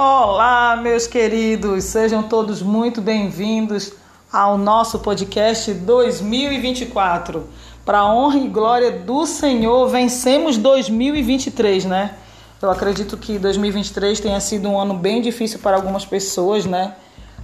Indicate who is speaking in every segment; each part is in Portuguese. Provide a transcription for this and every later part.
Speaker 1: Olá, meus queridos, sejam todos muito bem-vindos ao nosso podcast 2024. Para honra e glória do Senhor, vencemos 2023, né? Eu acredito que 2023 tenha sido um ano bem difícil para algumas pessoas, né?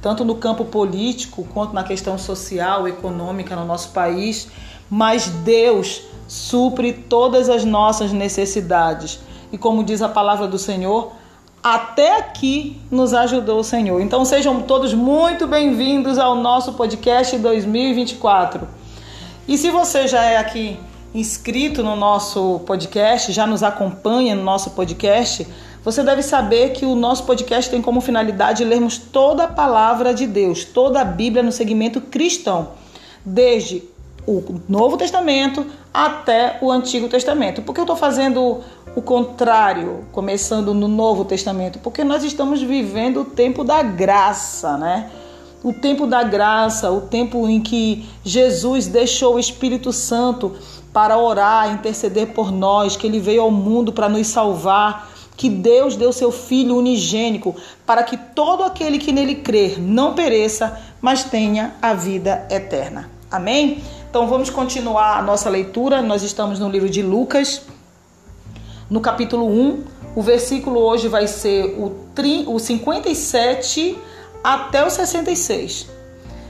Speaker 1: Tanto no campo político quanto na questão social, econômica no nosso país, mas Deus supre todas as nossas necessidades. E como diz a palavra do Senhor, até aqui nos ajudou o Senhor. Então sejam todos muito bem-vindos ao nosso podcast 2024. E se você já é aqui inscrito no nosso podcast, já nos acompanha no nosso podcast, você deve saber que o nosso podcast tem como finalidade lermos toda a palavra de Deus, toda a Bíblia no segmento cristão, desde o Novo Testamento até o Antigo Testamento. Por que eu estou fazendo o contrário, começando no Novo Testamento? Porque nós estamos vivendo o tempo da graça, né? O tempo da graça, o tempo em que Jesus deixou o Espírito Santo para orar, interceder por nós, que ele veio ao mundo para nos salvar, que Deus deu seu Filho unigênico para que todo aquele que nele crer não pereça, mas tenha a vida eterna. Amém? Então vamos continuar a nossa leitura. Nós estamos no livro de Lucas, no capítulo 1. O versículo hoje vai ser o, tri, o 57 até o 66.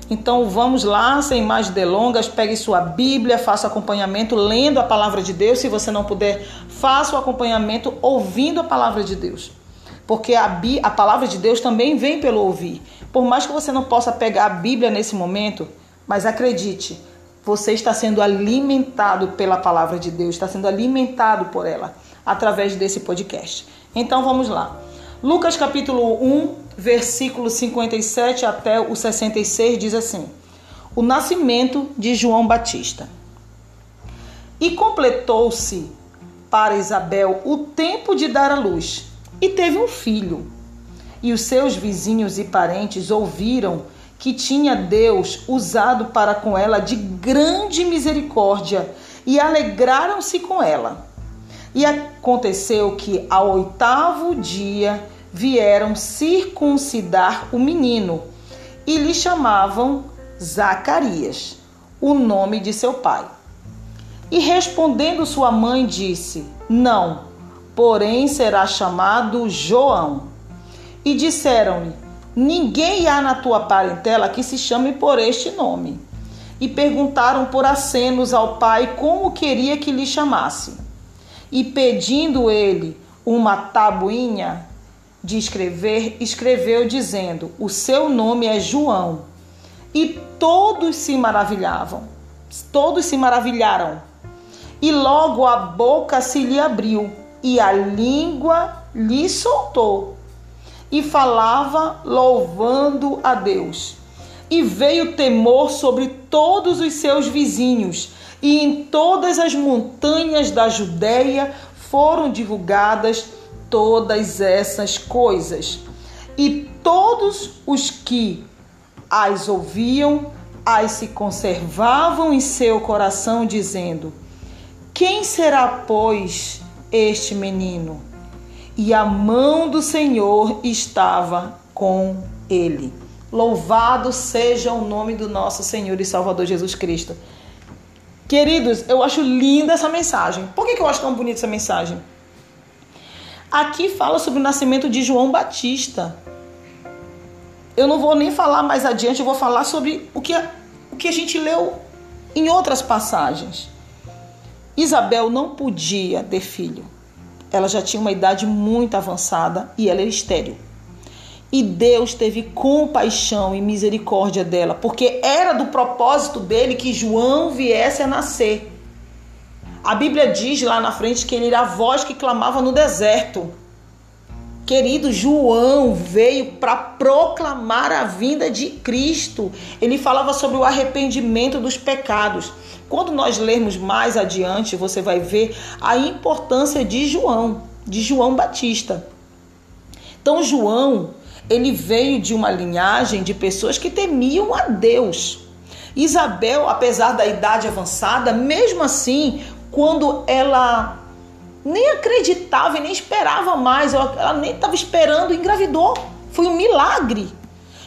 Speaker 1: Então vamos lá, sem mais delongas, pegue sua Bíblia, faça acompanhamento lendo a palavra de Deus. Se você não puder, faça o acompanhamento ouvindo a palavra de Deus. Porque a, a palavra de Deus também vem pelo ouvir. Por mais que você não possa pegar a Bíblia nesse momento, mas acredite, você está sendo alimentado pela palavra de Deus, está sendo alimentado por ela através desse podcast. Então vamos lá. Lucas capítulo 1, versículo 57 até o 66 diz assim: O nascimento de João Batista. E completou-se para Isabel o tempo de dar à luz, e teve um filho. E os seus vizinhos e parentes ouviram que tinha Deus usado para com ela de grande misericórdia e alegraram-se com ela. E aconteceu que ao oitavo dia vieram circuncidar o menino e lhe chamavam Zacarias, o nome de seu pai. E respondendo sua mãe, disse: Não, porém será chamado João. E disseram-lhe: Ninguém há na tua parentela que se chame por este nome. E perguntaram por acenos ao pai como queria que lhe chamasse. E pedindo ele uma tabuinha de escrever, escreveu dizendo: O seu nome é João. E todos se maravilhavam. Todos se maravilharam. E logo a boca se lhe abriu e a língua lhe soltou e falava louvando a Deus. E veio temor sobre todos os seus vizinhos, e em todas as montanhas da Judéia foram divulgadas todas essas coisas. E todos os que as ouviam, as se conservavam em seu coração, dizendo: Quem será, pois, este menino? E a mão do Senhor estava com ele. Louvado seja o nome do nosso Senhor e Salvador Jesus Cristo. Queridos, eu acho linda essa mensagem. Por que, que eu acho tão bonita essa mensagem? Aqui fala sobre o nascimento de João Batista. Eu não vou nem falar mais adiante, eu vou falar sobre o que, o que a gente leu em outras passagens. Isabel não podia ter filho ela já tinha uma idade muito avançada e ela era estéril. E Deus teve compaixão e misericórdia dela, porque era do propósito dele que João viesse a nascer. A Bíblia diz lá na frente que ele era a voz que clamava no deserto. Querido João veio para proclamar a vinda de Cristo. Ele falava sobre o arrependimento dos pecados. Quando nós lermos mais adiante, você vai ver a importância de João, de João Batista. Então, João, ele veio de uma linhagem de pessoas que temiam a Deus. Isabel, apesar da idade avançada, mesmo assim, quando ela nem acreditava e nem esperava mais, ela nem estava esperando, engravidou. Foi um milagre.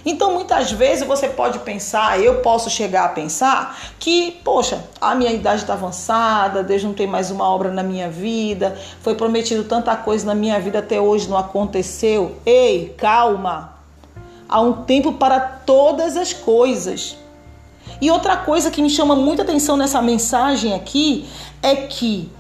Speaker 1: Então, muitas vezes você pode pensar, eu posso chegar a pensar que, poxa, a minha idade está avançada, Deus não tem mais uma obra na minha vida, foi prometido tanta coisa na minha vida até hoje não aconteceu. Ei, calma. Há um tempo para todas as coisas. E outra coisa que me chama muita atenção nessa mensagem aqui é que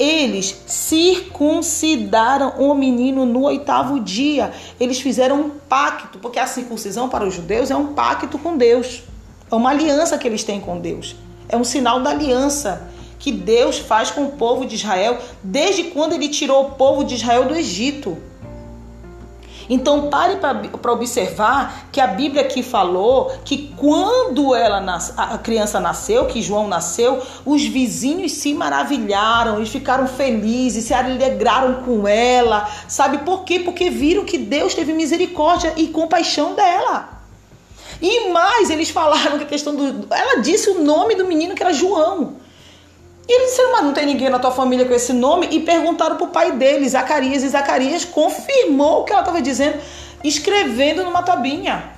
Speaker 1: eles circuncidaram o menino no oitavo dia. Eles fizeram um pacto, porque a circuncisão para os judeus é um pacto com Deus. É uma aliança que eles têm com Deus. É um sinal da aliança que Deus faz com o povo de Israel desde quando ele tirou o povo de Israel do Egito. Então pare para observar que a Bíblia aqui falou que quando ela a criança nasceu, que João nasceu, os vizinhos se maravilharam, eles ficaram felizes, se alegraram com ela. Sabe por quê? Porque viram que Deus teve misericórdia e compaixão dela. E mais, eles falaram que a questão do. Ela disse o nome do menino que era João. E eles disseram, mas não tem ninguém na tua família com esse nome? E perguntaram para o pai dele, Zacarias, e Zacarias confirmou o que ela estava dizendo, escrevendo numa tabinha.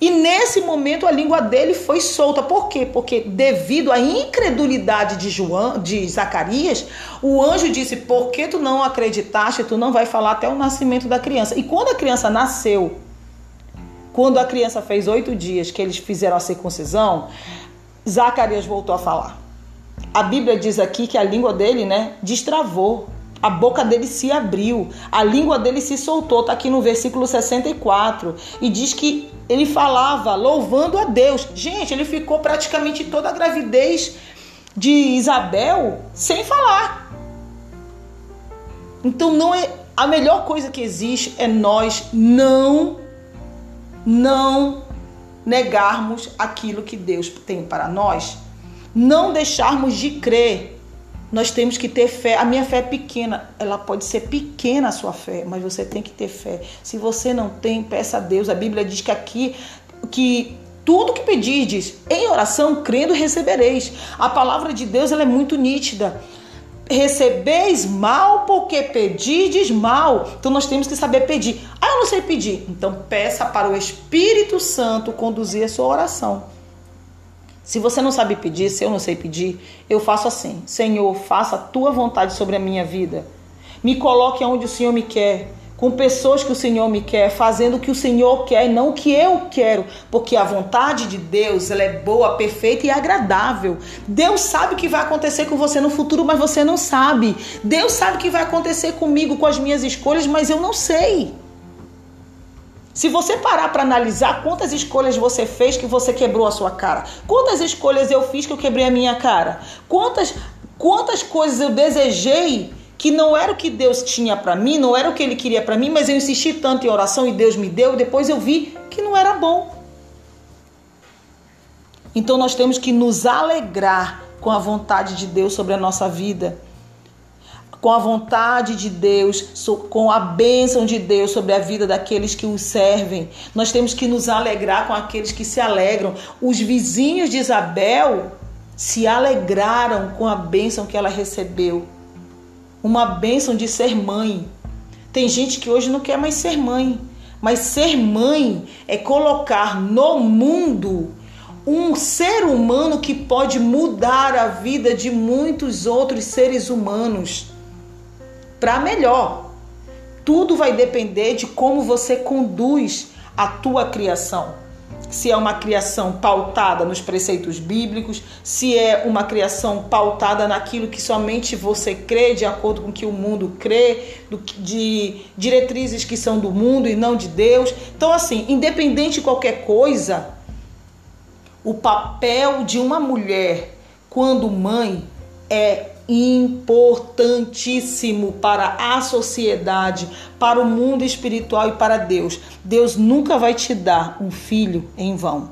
Speaker 1: E nesse momento a língua dele foi solta. Por quê? Porque devido à incredulidade de João, de Zacarias, o anjo disse: "Por que tu não acreditaste? Tu não vai falar até o nascimento da criança". E quando a criança nasceu, quando a criança fez oito dias que eles fizeram a circuncisão, Zacarias voltou a falar. A Bíblia diz aqui que a língua dele, né, destravou. A boca dele se abriu, a língua dele se soltou, está aqui no versículo 64, e diz que ele falava louvando a Deus. Gente, ele ficou praticamente toda a gravidez de Isabel sem falar. Então não é a melhor coisa que existe é nós não não negarmos aquilo que Deus tem para nós não deixarmos de crer. Nós temos que ter fé. A minha fé é pequena. Ela pode ser pequena a sua fé, mas você tem que ter fé. Se você não tem, peça a Deus. A Bíblia diz que aqui que tudo que pedirdes em oração, crendo, recebereis. A palavra de Deus ela é muito nítida. Recebeis mal porque pedirdes mal. Então nós temos que saber pedir. Ah, eu não sei pedir. Então peça para o Espírito Santo conduzir a sua oração. Se você não sabe pedir, se eu não sei pedir, eu faço assim: Senhor, faça a tua vontade sobre a minha vida. Me coloque onde o Senhor me quer, com pessoas que o Senhor me quer, fazendo o que o Senhor quer e não o que eu quero, porque a vontade de Deus ela é boa, perfeita e agradável. Deus sabe o que vai acontecer com você no futuro, mas você não sabe. Deus sabe o que vai acontecer comigo, com as minhas escolhas, mas eu não sei. Se você parar para analisar quantas escolhas você fez que você quebrou a sua cara, quantas escolhas eu fiz que eu quebrei a minha cara, quantas quantas coisas eu desejei que não era o que Deus tinha para mim, não era o que Ele queria para mim, mas eu insisti tanto em oração e Deus me deu, e depois eu vi que não era bom. Então nós temos que nos alegrar com a vontade de Deus sobre a nossa vida com a vontade de Deus, com a bênção de Deus sobre a vida daqueles que o servem. Nós temos que nos alegrar com aqueles que se alegram. Os vizinhos de Isabel se alegraram com a bênção que ela recebeu. Uma bênção de ser mãe. Tem gente que hoje não quer mais ser mãe, mas ser mãe é colocar no mundo um ser humano que pode mudar a vida de muitos outros seres humanos para melhor. Tudo vai depender de como você conduz a tua criação. Se é uma criação pautada nos preceitos bíblicos, se é uma criação pautada naquilo que somente você crê, de acordo com o que o mundo crê, de diretrizes que são do mundo e não de Deus. Então, assim, independente de qualquer coisa, o papel de uma mulher quando mãe é importantíssimo para a sociedade, para o mundo espiritual e para Deus. Deus nunca vai te dar um filho em vão.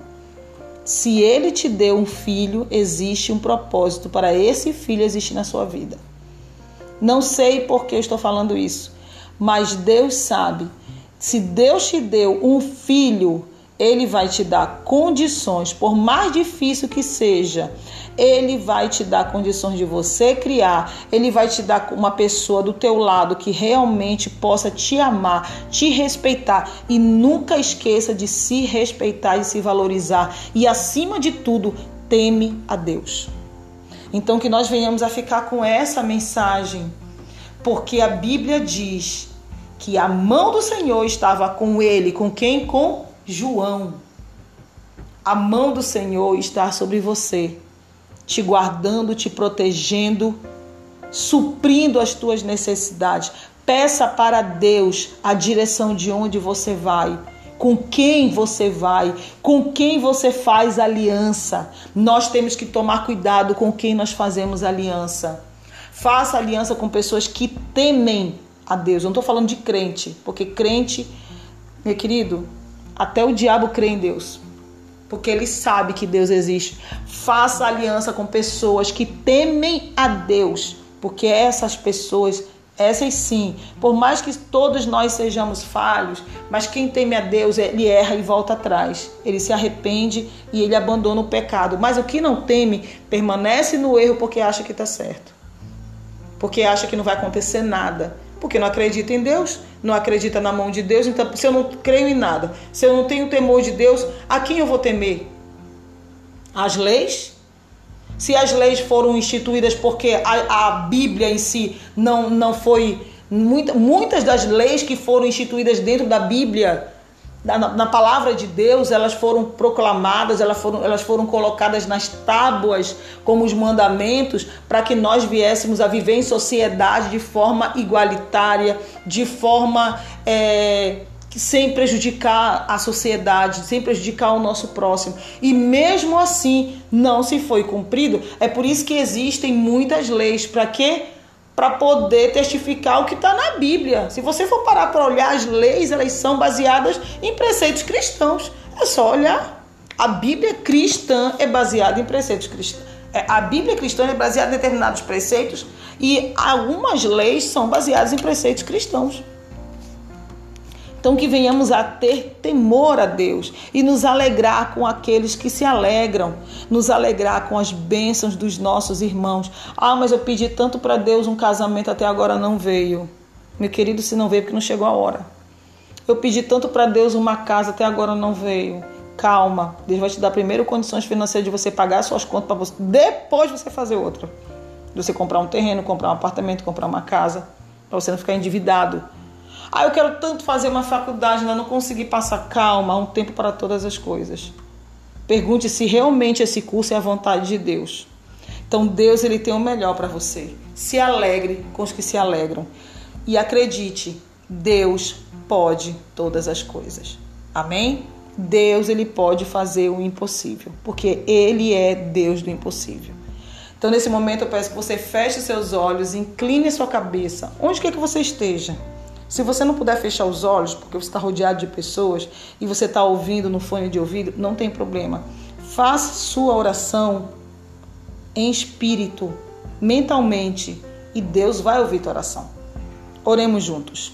Speaker 1: Se ele te deu um filho, existe um propósito para esse filho existir na sua vida. Não sei por que eu estou falando isso, mas Deus sabe. Se Deus te deu um filho Ele vai te dar condições, por mais difícil que seja, ele vai te dar condições de você criar, ele vai te dar uma pessoa do teu lado que realmente possa te amar, te respeitar e nunca esqueça de se respeitar e se valorizar e acima de tudo, teme a Deus. Então que nós venhamos a ficar com essa mensagem, porque a Bíblia diz que a mão do Senhor estava com ele, com quem? Com João. A mão do Senhor está sobre você te guardando, te protegendo, suprindo as tuas necessidades. Peça para Deus a direção de onde você vai, com quem você vai, com quem você faz aliança. Nós temos que tomar cuidado com quem nós fazemos aliança. Faça aliança com pessoas que temem a Deus. Eu não estou falando de crente, porque crente, meu querido, até o diabo crê em Deus porque ele sabe que Deus existe. Faça aliança com pessoas que temem a Deus, porque essas pessoas, essas sim, por mais que todos nós sejamos falhos, mas quem teme a Deus, ele erra e volta atrás. Ele se arrepende e ele abandona o pecado. Mas o que não teme permanece no erro porque acha que está certo. Porque acha que não vai acontecer nada porque não acredita em Deus, não acredita na mão de Deus. Então, se eu não creio em nada, se eu não tenho temor de Deus, a quem eu vou temer? As leis? Se as leis foram instituídas porque a, a Bíblia em si não, não foi. Muita, muitas das leis que foram instituídas dentro da Bíblia na, na, palavra de Deus, elas foram proclamadas, elas foram, elas foram colocadas nas tábuas como os mandamentos para que nós viéssemos a viver em sociedade de forma igualitária, de forma é, sem prejudicar a sociedade, sem prejudicar o nosso próximo. E mesmo assim não se foi cumprido. É por isso que existem muitas leis para quê? Para poder testificar o que está na Bíblia. Se você for parar para olhar as leis, elas são baseadas em preceitos cristãos. É só olhar. A Bíblia cristã é baseada em preceitos cristãos. É, a Bíblia cristã é baseada em determinados preceitos e algumas leis são baseadas em preceitos cristãos. Então, que venhamos a ter temor a Deus e nos alegrar com aqueles que se alegram, nos alegrar com as bênçãos dos nossos irmãos. Ah, mas eu pedi tanto para Deus um casamento, até agora não veio. Meu querido, se não veio, porque não chegou a hora. Eu pedi tanto para Deus uma casa, até agora não veio. Calma, Deus vai te dar primeiro condições financeiras de você pagar suas contas para você, depois você fazer outra. De você comprar um terreno, comprar um apartamento, comprar uma casa, para você não ficar endividado ah, eu quero tanto fazer uma faculdade, ainda não consegui passar calma, um tempo para todas as coisas. Pergunte se realmente esse curso é a vontade de Deus. Então Deus ele tem o melhor para você. Se alegre com os que se alegram e acredite, Deus pode todas as coisas. Amém? Deus ele pode fazer o impossível, porque ele é Deus do impossível. Então nesse momento eu peço que você feche seus olhos, incline sua cabeça, onde quer que você esteja. Se você não puder fechar os olhos, porque você está rodeado de pessoas e você está ouvindo no fone de ouvido, não tem problema. Faça sua oração em espírito, mentalmente, e Deus vai ouvir tua oração. Oremos juntos.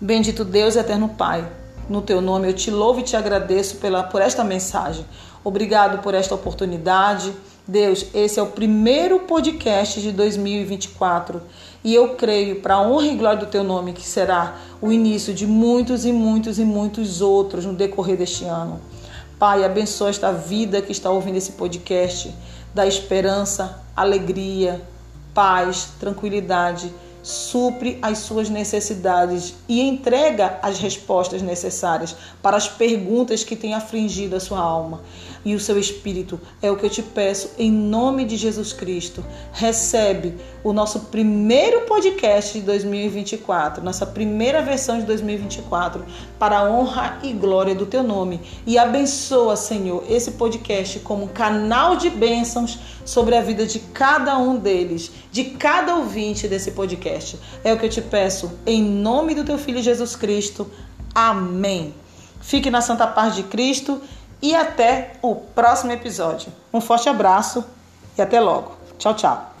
Speaker 1: Bendito Deus, eterno Pai, no teu nome eu te louvo e te agradeço pela, por esta mensagem. Obrigado por esta oportunidade. Deus, esse é o primeiro podcast de 2024 e eu creio, para a honra e glória do teu nome, que será o início de muitos e muitos e muitos outros no decorrer deste ano. Pai, abençoa esta vida que está ouvindo esse podcast, dá esperança, alegria, paz, tranquilidade, supre as suas necessidades e entrega as respostas necessárias para as perguntas que têm afligido a sua alma e o seu espírito. É o que eu te peço em nome de Jesus Cristo. Recebe o nosso primeiro podcast de 2024, nossa primeira versão de 2024, para a honra e glória do teu nome. E abençoa, Senhor, esse podcast como canal de bênçãos sobre a vida de cada um deles, de cada ouvinte desse podcast. É o que eu te peço em nome do teu filho Jesus Cristo. Amém. Fique na santa paz de Cristo e até o próximo episódio. Um forte abraço e até logo. Tchau, tchau.